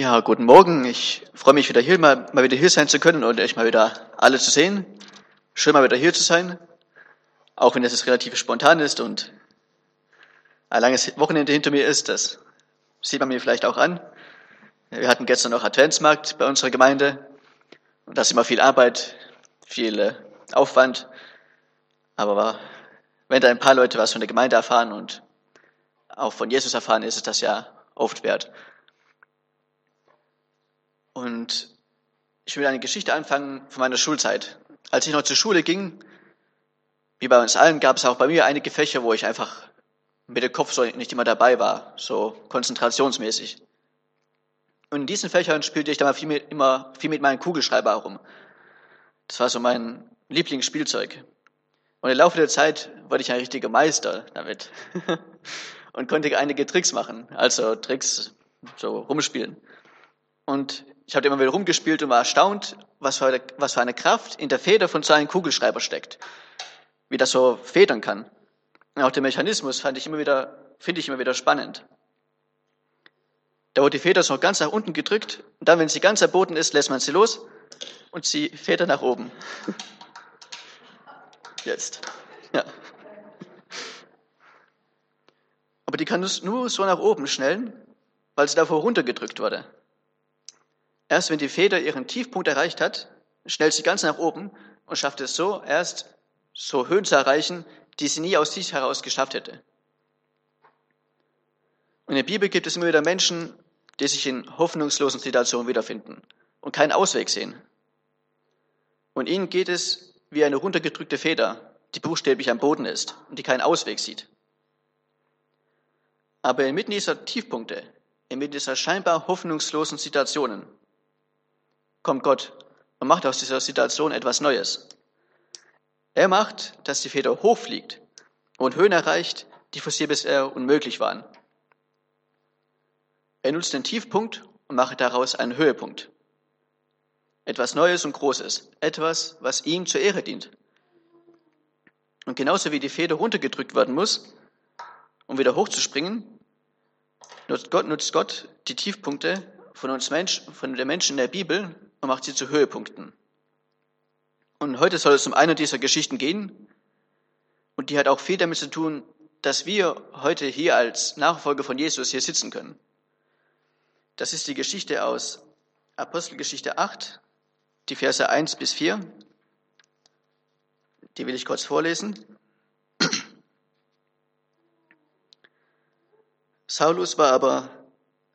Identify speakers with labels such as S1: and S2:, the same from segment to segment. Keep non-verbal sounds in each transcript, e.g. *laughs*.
S1: Ja, guten Morgen. Ich freue mich wieder hier, mal, mal wieder hier sein zu können und euch mal wieder alle zu sehen. Schön mal wieder hier zu sein. Auch wenn es relativ spontan ist und ein langes Wochenende hinter mir ist, das sieht man mir vielleicht auch an. Wir hatten gestern noch Adventsmarkt bei unserer Gemeinde und das ist immer viel Arbeit, viel äh, Aufwand. Aber wenn da ein paar Leute was von der Gemeinde erfahren und auch von Jesus erfahren, ist es das ja oft wert. Und ich will eine Geschichte anfangen von meiner Schulzeit. Als ich noch zur Schule ging, wie bei uns allen, gab es auch bei mir einige Fächer, wo ich einfach mit dem Kopf so nicht immer dabei war, so konzentrationsmäßig. Und in diesen Fächern spielte ich dann viel mit, immer viel mit meinem Kugelschreiber herum. Das war so mein Lieblingsspielzeug. Und im Laufe der Zeit wurde ich ein richtiger Meister damit *laughs* und konnte einige Tricks machen, also Tricks so rumspielen. Und ich habe immer wieder rumgespielt und war erstaunt, was für, eine, was für eine Kraft in der Feder von so einem Kugelschreiber steckt. Wie das so federn kann. Und auch den Mechanismus fand ich immer wieder, finde ich immer wieder spannend. Da wird die Feder so ganz nach unten gedrückt und dann, wenn sie ganz erboten ist, lässt man sie los und sie federt nach oben. Jetzt. Ja. Aber die kann nur so nach oben schnellen, weil sie davor runtergedrückt wurde. Erst wenn die Feder ihren Tiefpunkt erreicht hat, schnellt sie ganz nach oben und schafft es so, erst so Höhen zu erreichen, die sie nie aus sich heraus geschafft hätte. In der Bibel gibt es immer wieder Menschen, die sich in hoffnungslosen Situationen wiederfinden und keinen Ausweg sehen. Und ihnen geht es wie eine runtergedrückte Feder, die buchstäblich am Boden ist und die keinen Ausweg sieht. Aber inmitten dieser Tiefpunkte, inmitten dieser scheinbar hoffnungslosen Situationen, kommt Gott und macht aus dieser Situation etwas Neues. Er macht, dass die Feder hochfliegt und Höhen erreicht, die für sie bisher unmöglich waren. Er nutzt den Tiefpunkt und macht daraus einen Höhepunkt. Etwas Neues und Großes, etwas, was ihm zur Ehre dient. Und genauso wie die Feder runtergedrückt werden muss, um wieder hochzuspringen, nutzt Gott, nutzt Gott die Tiefpunkte von uns Menschen, von den Menschen in der Bibel, und macht sie zu Höhepunkten. Und heute soll es um eine dieser Geschichten gehen. Und die hat auch viel damit zu tun, dass wir heute hier als Nachfolger von Jesus hier sitzen können. Das ist die Geschichte aus Apostelgeschichte 8, die Verse 1 bis 4. Die will ich kurz vorlesen. Saulus war aber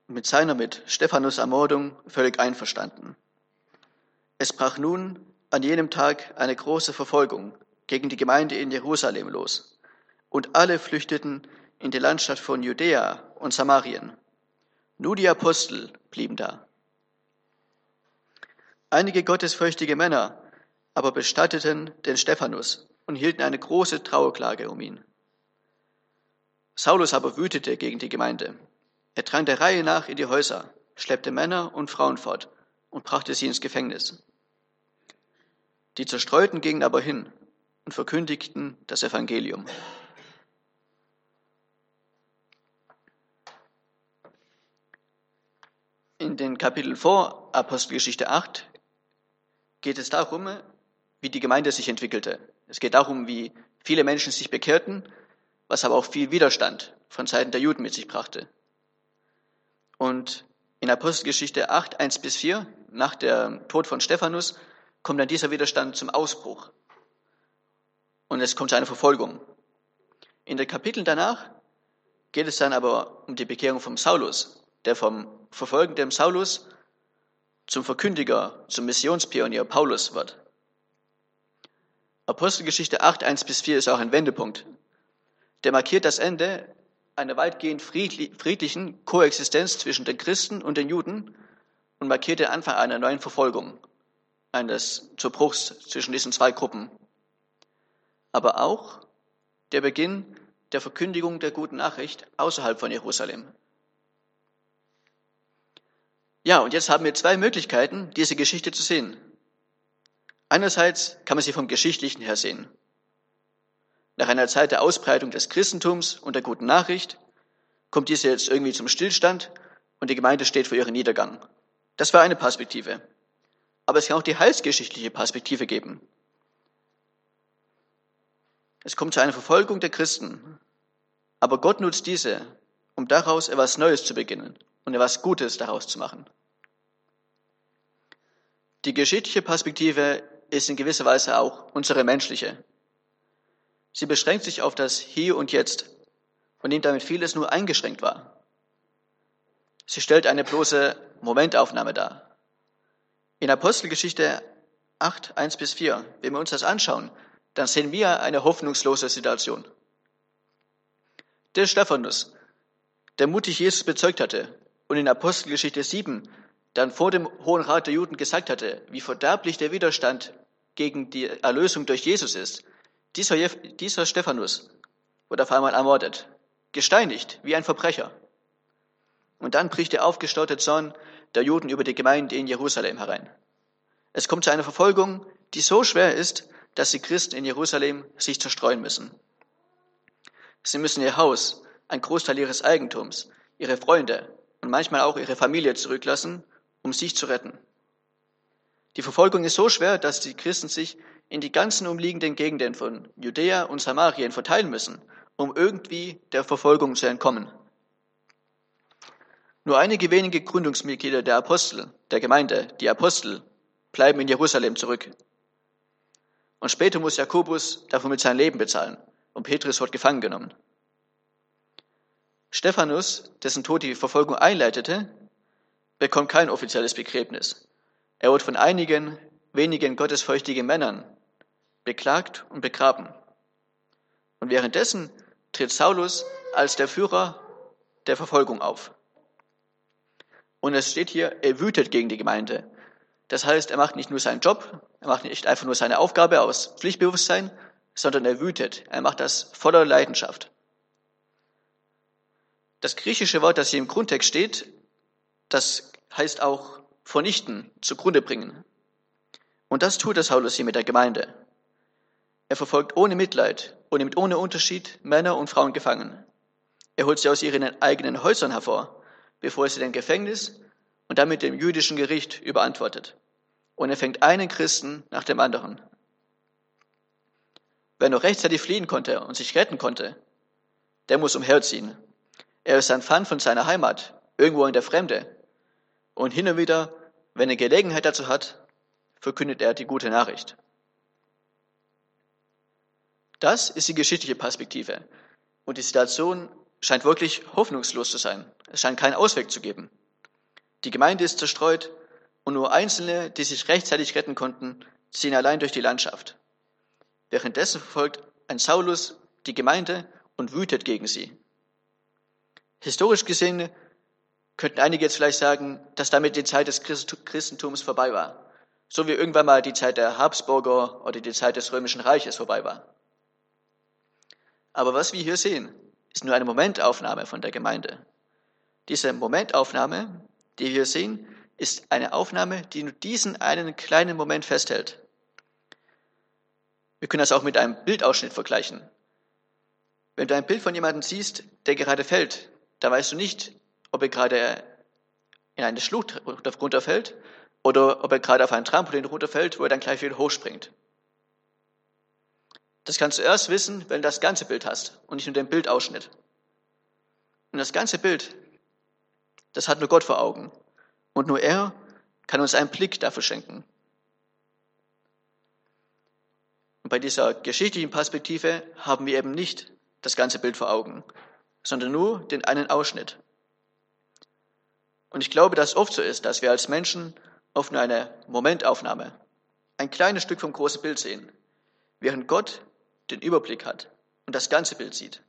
S1: mit seiner mit Stephanus Ermordung völlig einverstanden. Es brach nun an jenem Tag eine große Verfolgung gegen die Gemeinde in Jerusalem los, und alle flüchteten in die Landschaft von Judäa und Samarien. Nur die Apostel blieben da. Einige gottesfürchtige Männer aber bestatteten den Stephanus und hielten eine große Trauerklage um ihn. Saulus aber wütete gegen die Gemeinde. Er drang der Reihe nach in die Häuser, schleppte Männer und Frauen fort und brachte sie ins Gefängnis. Die Zerstreuten gingen aber hin und verkündigten das Evangelium. In den Kapiteln vor Apostelgeschichte 8 geht es darum, wie die Gemeinde sich entwickelte. Es geht darum, wie viele Menschen sich bekehrten, was aber auch viel Widerstand von Seiten der Juden mit sich brachte. Und in Apostelgeschichte 8, 1 bis 4, nach dem Tod von Stephanus, kommt dann dieser Widerstand zum Ausbruch. Und es kommt zu einer Verfolgung. In den Kapiteln danach geht es dann aber um die Bekehrung von Saulus, der vom verfolgenden Saulus zum Verkündiger, zum Missionspionier Paulus wird. Apostelgeschichte 8, 1 bis 4 ist auch ein Wendepunkt. Der markiert das Ende einer weitgehend friedlichen Koexistenz zwischen den Christen und den Juden und markiert den Anfang einer neuen Verfolgung, eines Zerbruchs zwischen diesen zwei Gruppen. Aber auch der Beginn der Verkündigung der guten Nachricht außerhalb von Jerusalem. Ja, und jetzt haben wir zwei Möglichkeiten, diese Geschichte zu sehen. Einerseits kann man sie vom Geschichtlichen her sehen. Nach einer Zeit der Ausbreitung des Christentums und der guten Nachricht kommt diese jetzt irgendwie zum Stillstand und die Gemeinde steht vor ihrem Niedergang. Das war eine Perspektive. Aber es kann auch die heilsgeschichtliche Perspektive geben. Es kommt zu einer Verfolgung der Christen. Aber Gott nutzt diese, um daraus etwas Neues zu beginnen und etwas Gutes daraus zu machen. Die geschichtliche Perspektive ist in gewisser Weise auch unsere menschliche. Sie beschränkt sich auf das Hier und Jetzt und nimmt damit vieles nur eingeschränkt wahr. Sie stellt eine bloße Momentaufnahme dar. In Apostelgeschichte 8, 1 bis 4, wenn wir uns das anschauen, dann sehen wir eine hoffnungslose Situation. Der Stephanus, der mutig Jesus bezeugt hatte und in Apostelgeschichte 7 dann vor dem Hohen Rat der Juden gesagt hatte, wie verderblich der Widerstand gegen die Erlösung durch Jesus ist, dieser, dieser Stephanus wurde auf einmal ermordet, gesteinigt wie ein Verbrecher. Und dann bricht der aufgestaute Zorn der Juden über die Gemeinde in Jerusalem herein. Es kommt zu einer Verfolgung, die so schwer ist, dass die Christen in Jerusalem sich zerstreuen müssen. Sie müssen ihr Haus, ein Großteil ihres Eigentums, ihre Freunde und manchmal auch ihre Familie zurücklassen, um sich zu retten. Die Verfolgung ist so schwer, dass die Christen sich in die ganzen umliegenden Gegenden von Judäa und Samarien verteilen müssen, um irgendwie der Verfolgung zu entkommen. Nur einige wenige Gründungsmitglieder der Apostel, der Gemeinde, die Apostel, bleiben in Jerusalem zurück. Und später muss Jakobus dafür mit seinem Leben bezahlen und Petrus wird gefangen genommen. Stephanus, dessen Tod die Verfolgung einleitete, bekommt kein offizielles Begräbnis. Er wird von einigen wenigen gottesfürchtigen Männern beklagt und begraben. Und währenddessen tritt Saulus als der Führer der Verfolgung auf. Und es steht hier, er wütet gegen die Gemeinde. Das heißt, er macht nicht nur seinen Job, er macht nicht einfach nur seine Aufgabe aus Pflichtbewusstsein, sondern er wütet. Er macht das voller Leidenschaft. Das griechische Wort, das hier im Grundtext steht, das heißt auch vernichten, zugrunde bringen. Und das tut der Saulus hier mit der Gemeinde. Er verfolgt ohne Mitleid und nimmt ohne Unterschied Männer und Frauen gefangen. Er holt sie aus ihren eigenen Häusern hervor, bevor er sie dem Gefängnis und damit dem jüdischen Gericht überantwortet. Und er fängt einen Christen nach dem anderen. Wer noch rechtzeitig fliehen konnte und sich retten konnte, der muss umherziehen. Er ist ein Pfand von seiner Heimat, irgendwo in der Fremde. Und hin und wieder, wenn er Gelegenheit dazu hat, verkündet er die gute Nachricht. Das ist die geschichtliche Perspektive. Und die Situation scheint wirklich hoffnungslos zu sein. Es scheint keinen Ausweg zu geben. Die Gemeinde ist zerstreut und nur Einzelne, die sich rechtzeitig retten konnten, ziehen allein durch die Landschaft. Währenddessen verfolgt ein Saulus die Gemeinde und wütet gegen sie. Historisch gesehen könnten einige jetzt vielleicht sagen, dass damit die Zeit des Christentums vorbei war. So wie irgendwann mal die Zeit der Habsburger oder die Zeit des Römischen Reiches vorbei war. Aber was wir hier sehen, ist nur eine Momentaufnahme von der Gemeinde. Diese Momentaufnahme, die wir sehen, ist eine Aufnahme, die nur diesen einen kleinen Moment festhält. Wir können das auch mit einem Bildausschnitt vergleichen. Wenn du ein Bild von jemandem siehst, der gerade fällt, da weißt du nicht, ob er gerade in eine Schlucht runterfällt oder ob er gerade auf ein Trampolin runterfällt, wo er dann gleich wieder hochspringt. Das kannst du erst wissen, wenn du das ganze Bild hast und nicht nur den Bildausschnitt. Und das ganze Bild, das hat nur Gott vor Augen. Und nur er kann uns einen Blick dafür schenken. Und bei dieser geschichtlichen Perspektive haben wir eben nicht das ganze Bild vor Augen, sondern nur den einen Ausschnitt. Und ich glaube, dass es oft so ist, dass wir als Menschen oft nur eine Momentaufnahme, ein kleines Stück vom großen Bild sehen, während Gott den Überblick hat und das ganze Bild sieht.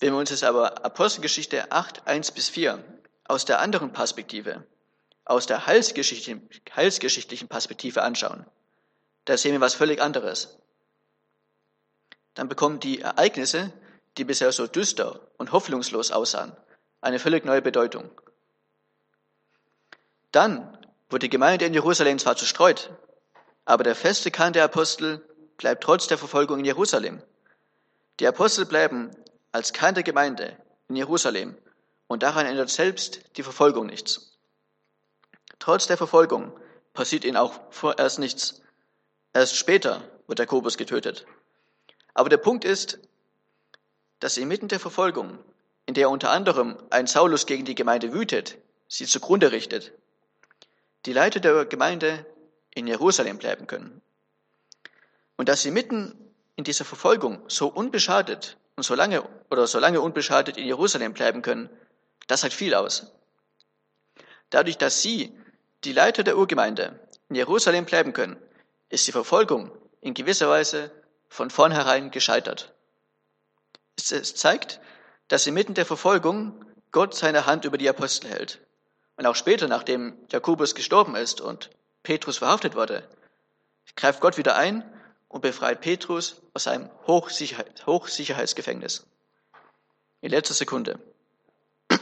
S1: Wenn wir uns jetzt aber Apostelgeschichte 8, 1 bis 4 aus der anderen Perspektive, aus der heilsgeschichtlichen, heilsgeschichtlichen Perspektive anschauen, da sehen wir was völlig anderes. Dann bekommen die Ereignisse, die bisher so düster und hoffnungslos aussahen, eine völlig neue Bedeutung. Dann wird die Gemeinde in Jerusalem zwar zerstreut, aber der feste Kern der Apostel bleibt trotz der Verfolgung in Jerusalem. Die Apostel bleiben als Kern der Gemeinde in Jerusalem und daran ändert selbst die Verfolgung nichts. Trotz der Verfolgung passiert ihnen auch vorerst nichts. Erst später wird Jakobus getötet. Aber der Punkt ist, dass inmitten der Verfolgung, in der unter anderem ein Saulus gegen die Gemeinde wütet, sie zugrunde richtet, die Leiter der Gemeinde in Jerusalem bleiben können. Und dass sie mitten in dieser Verfolgung so unbeschadet und so lange oder so lange unbeschadet in Jerusalem bleiben können, das sagt viel aus. Dadurch, dass sie, die Leiter der Urgemeinde, in Jerusalem bleiben können, ist die Verfolgung in gewisser Weise von vornherein gescheitert. Es zeigt, dass inmitten der Verfolgung Gott seine Hand über die Apostel hält. Und auch später, nachdem Jakobus gestorben ist und Petrus verhaftet wurde, greift Gott wieder ein und befreit Petrus aus seinem Hochsicherheit, Hochsicherheitsgefängnis. In letzter Sekunde. *clears throat*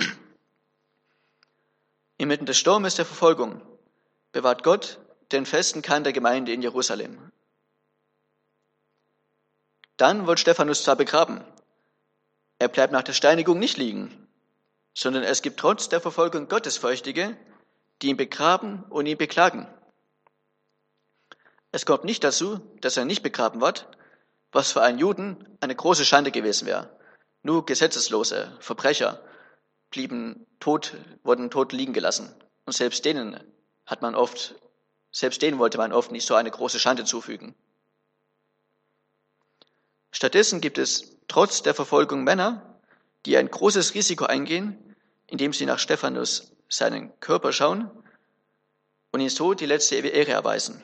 S1: Inmitten des Sturmes der Verfolgung bewahrt Gott den festen Kern der Gemeinde in Jerusalem. Dann wird Stephanus zwar begraben, er bleibt nach der Steinigung nicht liegen, sondern es gibt trotz der Verfolgung Gottesfürchtige, die ihn begraben und ihn beklagen. Es kommt nicht dazu, dass er nicht begraben wird, was für einen Juden eine große Schande gewesen wäre. Nur Gesetzeslose, Verbrecher blieben tot, wurden tot liegen gelassen. Und selbst denen hat man oft, selbst denen wollte man oft nicht so eine große Schande zufügen. Stattdessen gibt es trotz der Verfolgung Männer, die ein großes Risiko eingehen, indem sie nach Stephanus seinen Körper schauen und ihn so die letzte Ehre erweisen.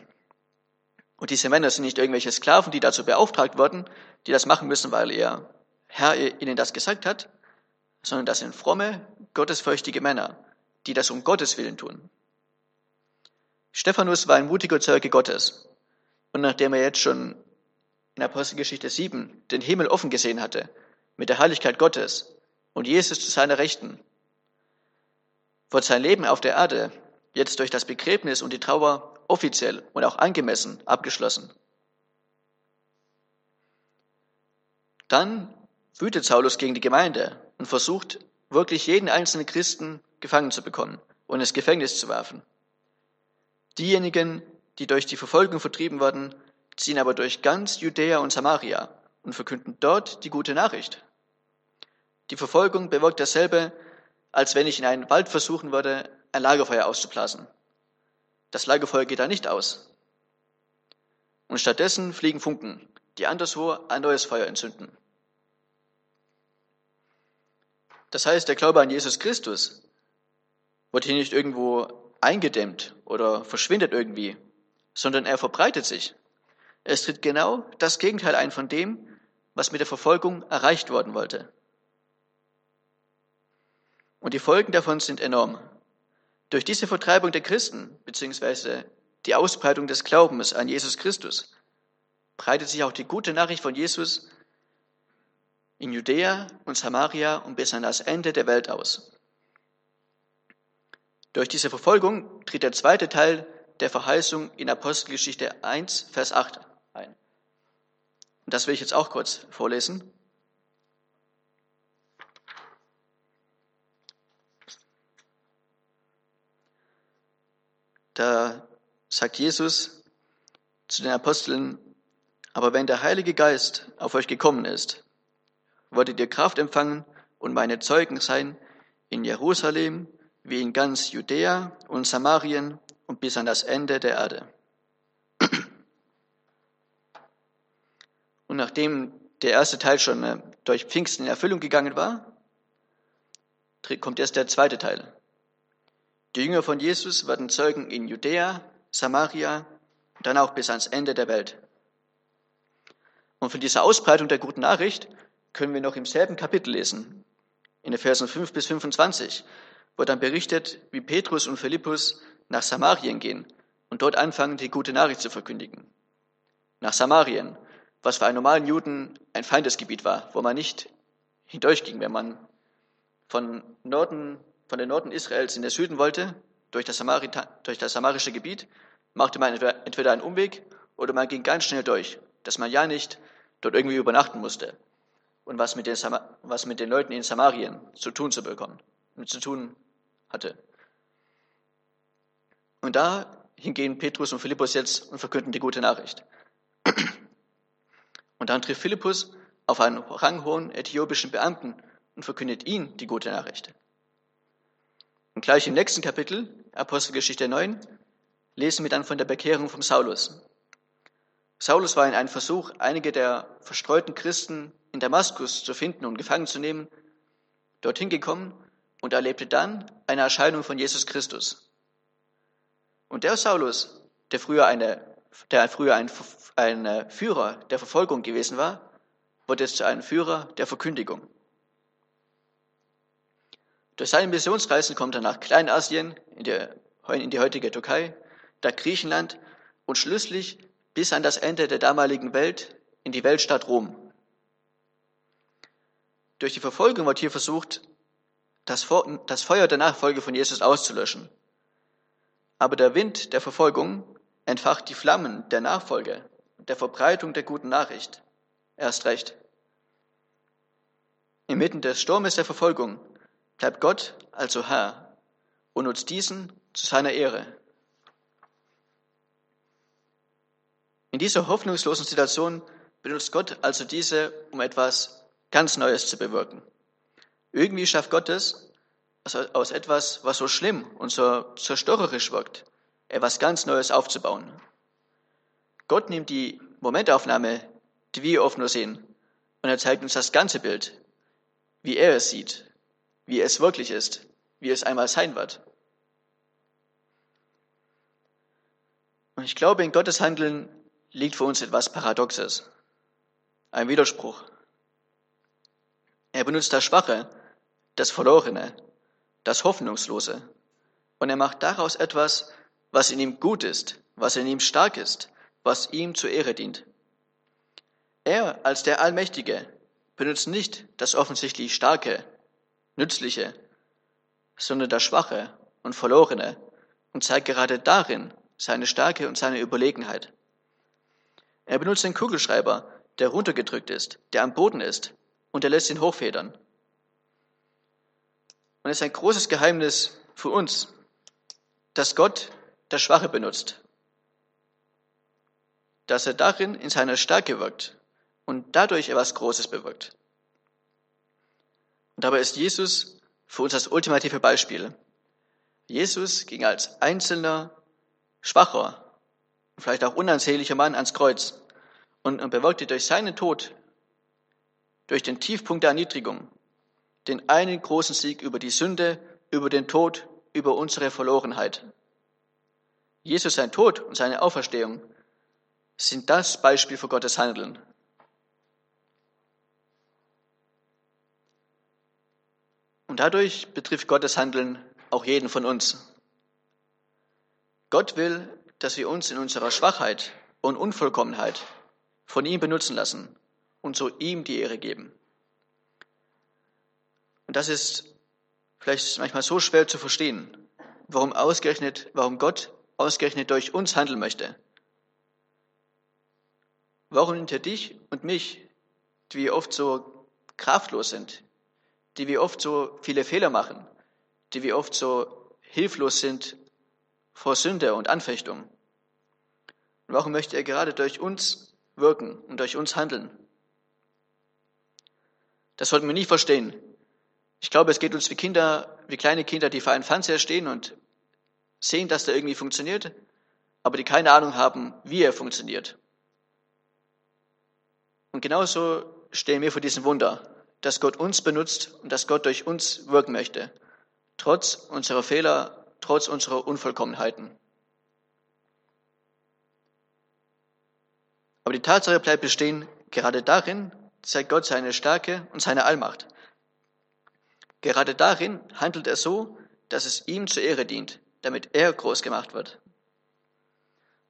S1: Und diese Männer sind nicht irgendwelche Sklaven, die dazu beauftragt wurden, die das machen müssen, weil ihr Herr ihnen das gesagt hat, sondern das sind fromme, gottesfürchtige Männer, die das um Gottes Willen tun. Stephanus war ein mutiger Zeuge Gottes. Und nachdem er jetzt schon in Apostelgeschichte 7 den Himmel offen gesehen hatte, mit der Heiligkeit Gottes und Jesus zu seiner Rechten, wird sein Leben auf der Erde jetzt durch das Begräbnis und die Trauer offiziell und auch angemessen abgeschlossen. Dann wütet Saulus gegen die Gemeinde und versucht wirklich jeden einzelnen Christen gefangen zu bekommen und ins Gefängnis zu werfen. Diejenigen, die durch die Verfolgung vertrieben werden, ziehen aber durch ganz Judäa und Samaria und verkünden dort die gute Nachricht. Die Verfolgung bewirkt dasselbe, als wenn ich in einen Wald versuchen würde, ein Lagerfeuer auszublasen. Das Lagerfeuer geht da nicht aus. Und stattdessen fliegen Funken, die anderswo ein neues Feuer entzünden. Das heißt, der Glaube an Jesus Christus wird hier nicht irgendwo eingedämmt oder verschwindet irgendwie, sondern er verbreitet sich. Es tritt genau das Gegenteil ein von dem, was mit der Verfolgung erreicht worden wollte. Und die Folgen davon sind enorm. Durch diese Vertreibung der Christen, beziehungsweise die Ausbreitung des Glaubens an Jesus Christus, breitet sich auch die gute Nachricht von Jesus in Judäa und Samaria und bis an das Ende der Welt aus. Durch diese Verfolgung tritt der zweite Teil der Verheißung in Apostelgeschichte 1, Vers 8 ein. Und das will ich jetzt auch kurz vorlesen. Da sagt Jesus zu den Aposteln, aber wenn der Heilige Geist auf euch gekommen ist, werdet ihr Kraft empfangen und meine Zeugen sein in Jerusalem, wie in ganz Judäa und Samarien und bis an das Ende der Erde. Und nachdem der erste Teil schon äh, durch Pfingsten in Erfüllung gegangen war, kommt erst der zweite Teil. Die Jünger von Jesus werden Zeugen in Judäa, Samaria und dann auch bis ans Ende der Welt. Und von dieser Ausbreitung der guten Nachricht können wir noch im selben Kapitel lesen. In den Versen 5 bis 25 wird dann berichtet, wie Petrus und Philippus nach Samarien gehen und dort anfangen, die gute Nachricht zu verkündigen. Nach Samarien, was für einen normalen Juden ein Feindesgebiet war, wo man nicht hindurchging, wenn man von Norden, von den Norden Israels in den Süden wollte, durch das, Samarita, durch das samarische Gebiet, machte man entweder einen Umweg oder man ging ganz schnell durch, dass man ja nicht dort irgendwie übernachten musste und was mit den, was mit den Leuten in Samarien zu tun zu bekommen, zu tun hatte. Und da hingehen Petrus und Philippus jetzt und verkünden die gute Nachricht. Und dann trifft Philippus auf einen ranghohen äthiopischen Beamten und verkündet ihn die gute Nachricht. Und gleich im nächsten Kapitel, Apostelgeschichte 9, lesen wir dann von der Bekehrung von Saulus. Saulus war in einem Versuch, einige der verstreuten Christen in Damaskus zu finden und gefangen zu nehmen, dorthin gekommen und erlebte dann eine Erscheinung von Jesus Christus. Und der Saulus, der früher, eine, der früher ein, ein Führer der Verfolgung gewesen war, wurde jetzt zu einem Führer der Verkündigung. Durch seine Missionsreisen kommt er nach Kleinasien, in, der, in die heutige Türkei, da Griechenland und schließlich bis an das Ende der damaligen Welt in die Weltstadt Rom. Durch die Verfolgung wird hier versucht, das Feuer der Nachfolge von Jesus auszulöschen. Aber der Wind der Verfolgung entfacht die Flammen der Nachfolge, der Verbreitung der guten Nachricht. Erst recht. Inmitten des Sturmes der Verfolgung bleibt Gott also Herr und nutzt diesen zu seiner Ehre. In dieser hoffnungslosen Situation benutzt Gott also diese, um etwas ganz Neues zu bewirken. Irgendwie schafft Gott es, aus etwas, was so schlimm und so zerstörerisch wirkt, etwas ganz Neues aufzubauen. Gott nimmt die Momentaufnahme, die wir oft nur sehen, und er zeigt uns das ganze Bild, wie er es sieht, wie es wirklich ist, wie es einmal sein wird. Und ich glaube, in Gottes Handeln liegt für uns etwas Paradoxes, ein Widerspruch. Er benutzt das Schwache, das Verlorene, das Hoffnungslose und er macht daraus etwas, was in ihm gut ist, was in ihm stark ist, was ihm zur Ehre dient. Er als der Allmächtige benutzt nicht das offensichtlich Starke, Nützliche, sondern das Schwache und Verlorene und zeigt gerade darin seine Stärke und seine Überlegenheit. Er benutzt den Kugelschreiber, der runtergedrückt ist, der am Boden ist, und er lässt ihn hochfedern. Und es ist ein großes Geheimnis für uns, dass Gott das Schwache benutzt, dass er darin in seiner Stärke wirkt und dadurch etwas Großes bewirkt. Und dabei ist Jesus für uns das ultimative Beispiel. Jesus ging als einzelner, schwacher, vielleicht auch unansehnlicher Mann ans Kreuz und bewirkte durch seinen Tod, durch den Tiefpunkt der Erniedrigung, den einen großen Sieg über die Sünde, über den Tod, über unsere Verlorenheit. Jesus sein Tod und seine Auferstehung sind das Beispiel für Gottes Handeln. Dadurch betrifft Gottes Handeln auch jeden von uns. Gott will, dass wir uns in unserer Schwachheit und Unvollkommenheit von ihm benutzen lassen und so ihm die Ehre geben. Und das ist vielleicht manchmal so schwer zu verstehen, warum ausgerechnet, warum Gott ausgerechnet durch uns handeln möchte. Warum nimmt er dich und mich, die wir oft so kraftlos sind, die wir oft so viele Fehler machen, die wir oft so hilflos sind vor Sünde und Anfechtung? Und warum möchte er gerade durch uns wirken und durch uns handeln? Das sollten wir nicht verstehen. Ich glaube, es geht uns wie Kinder, wie kleine Kinder, die vor einem Fernseher stehen und sehen, dass der irgendwie funktioniert, aber die keine Ahnung haben, wie er funktioniert. Und genauso stehen wir vor diesem Wunder, dass Gott uns benutzt und dass Gott durch uns wirken möchte, trotz unserer Fehler, trotz unserer Unvollkommenheiten. Aber die Tatsache bleibt bestehen, gerade darin zeigt Gott seine Stärke und seine Allmacht. Gerade darin handelt er so, dass es ihm zur Ehre dient, damit er groß gemacht wird.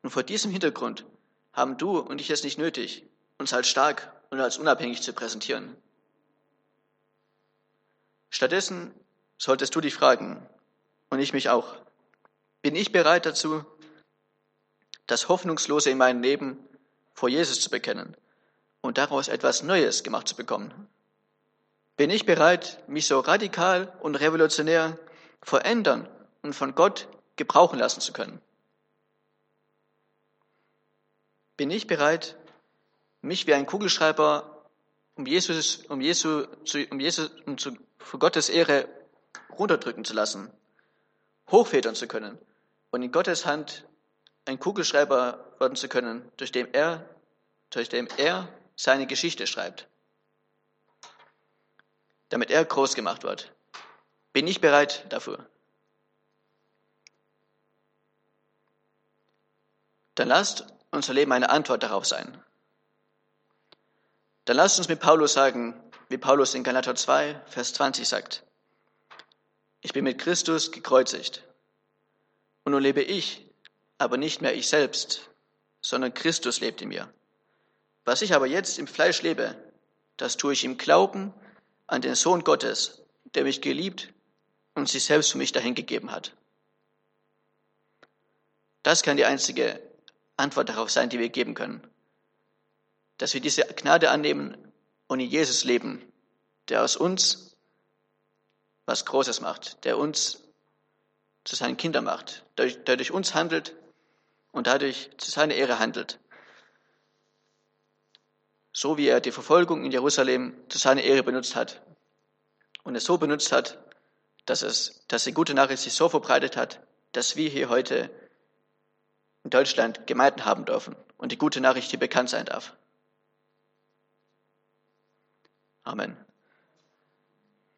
S1: Und vor diesem Hintergrund haben du und ich es nicht nötig, uns als stark und als unabhängig zu präsentieren. Stattdessen solltest du dich fragen, und ich mich auch, bin ich bereit dazu, das Hoffnungslose in meinem Leben vor Jesus zu bekennen und daraus etwas Neues gemacht zu bekommen? Bin ich bereit, mich so radikal und revolutionär verändern und von Gott gebrauchen lassen zu können? Bin ich bereit, mich wie ein Kugelschreiber um Jesus, um Jesu, zu, um Jesus, um zu, für Gottes Ehre runterdrücken zu lassen, hochfedern zu können und in Gottes Hand ein Kugelschreiber werden zu können, durch dem er, durch dem er seine Geschichte schreibt, damit er groß gemacht wird. Bin ich bereit dafür? Dann lasst unser Leben eine Antwort darauf sein. Dann lasst uns mit Paulus sagen, wie Paulus in Galater 2, Vers 20 sagt, ich bin mit Christus gekreuzigt. Und nun lebe ich, aber nicht mehr ich selbst, sondern Christus lebt in mir. Was ich aber jetzt im Fleisch lebe, das tue ich im Glauben an den Sohn Gottes, der mich geliebt und sich selbst für mich dahingegeben hat. Das kann die einzige Antwort darauf sein, die wir geben können. Dass wir diese Gnade annehmen und in Jesus leben, der aus uns was Großes macht, der uns zu seinen Kindern macht, der durch uns handelt und dadurch zu seiner Ehre handelt. So wie er die Verfolgung in Jerusalem zu seiner Ehre benutzt hat und es so benutzt hat, dass es, dass die gute Nachricht sich so verbreitet hat, dass wir hier heute in Deutschland Gemeinden haben dürfen und die gute Nachricht hier bekannt sein darf. Amen.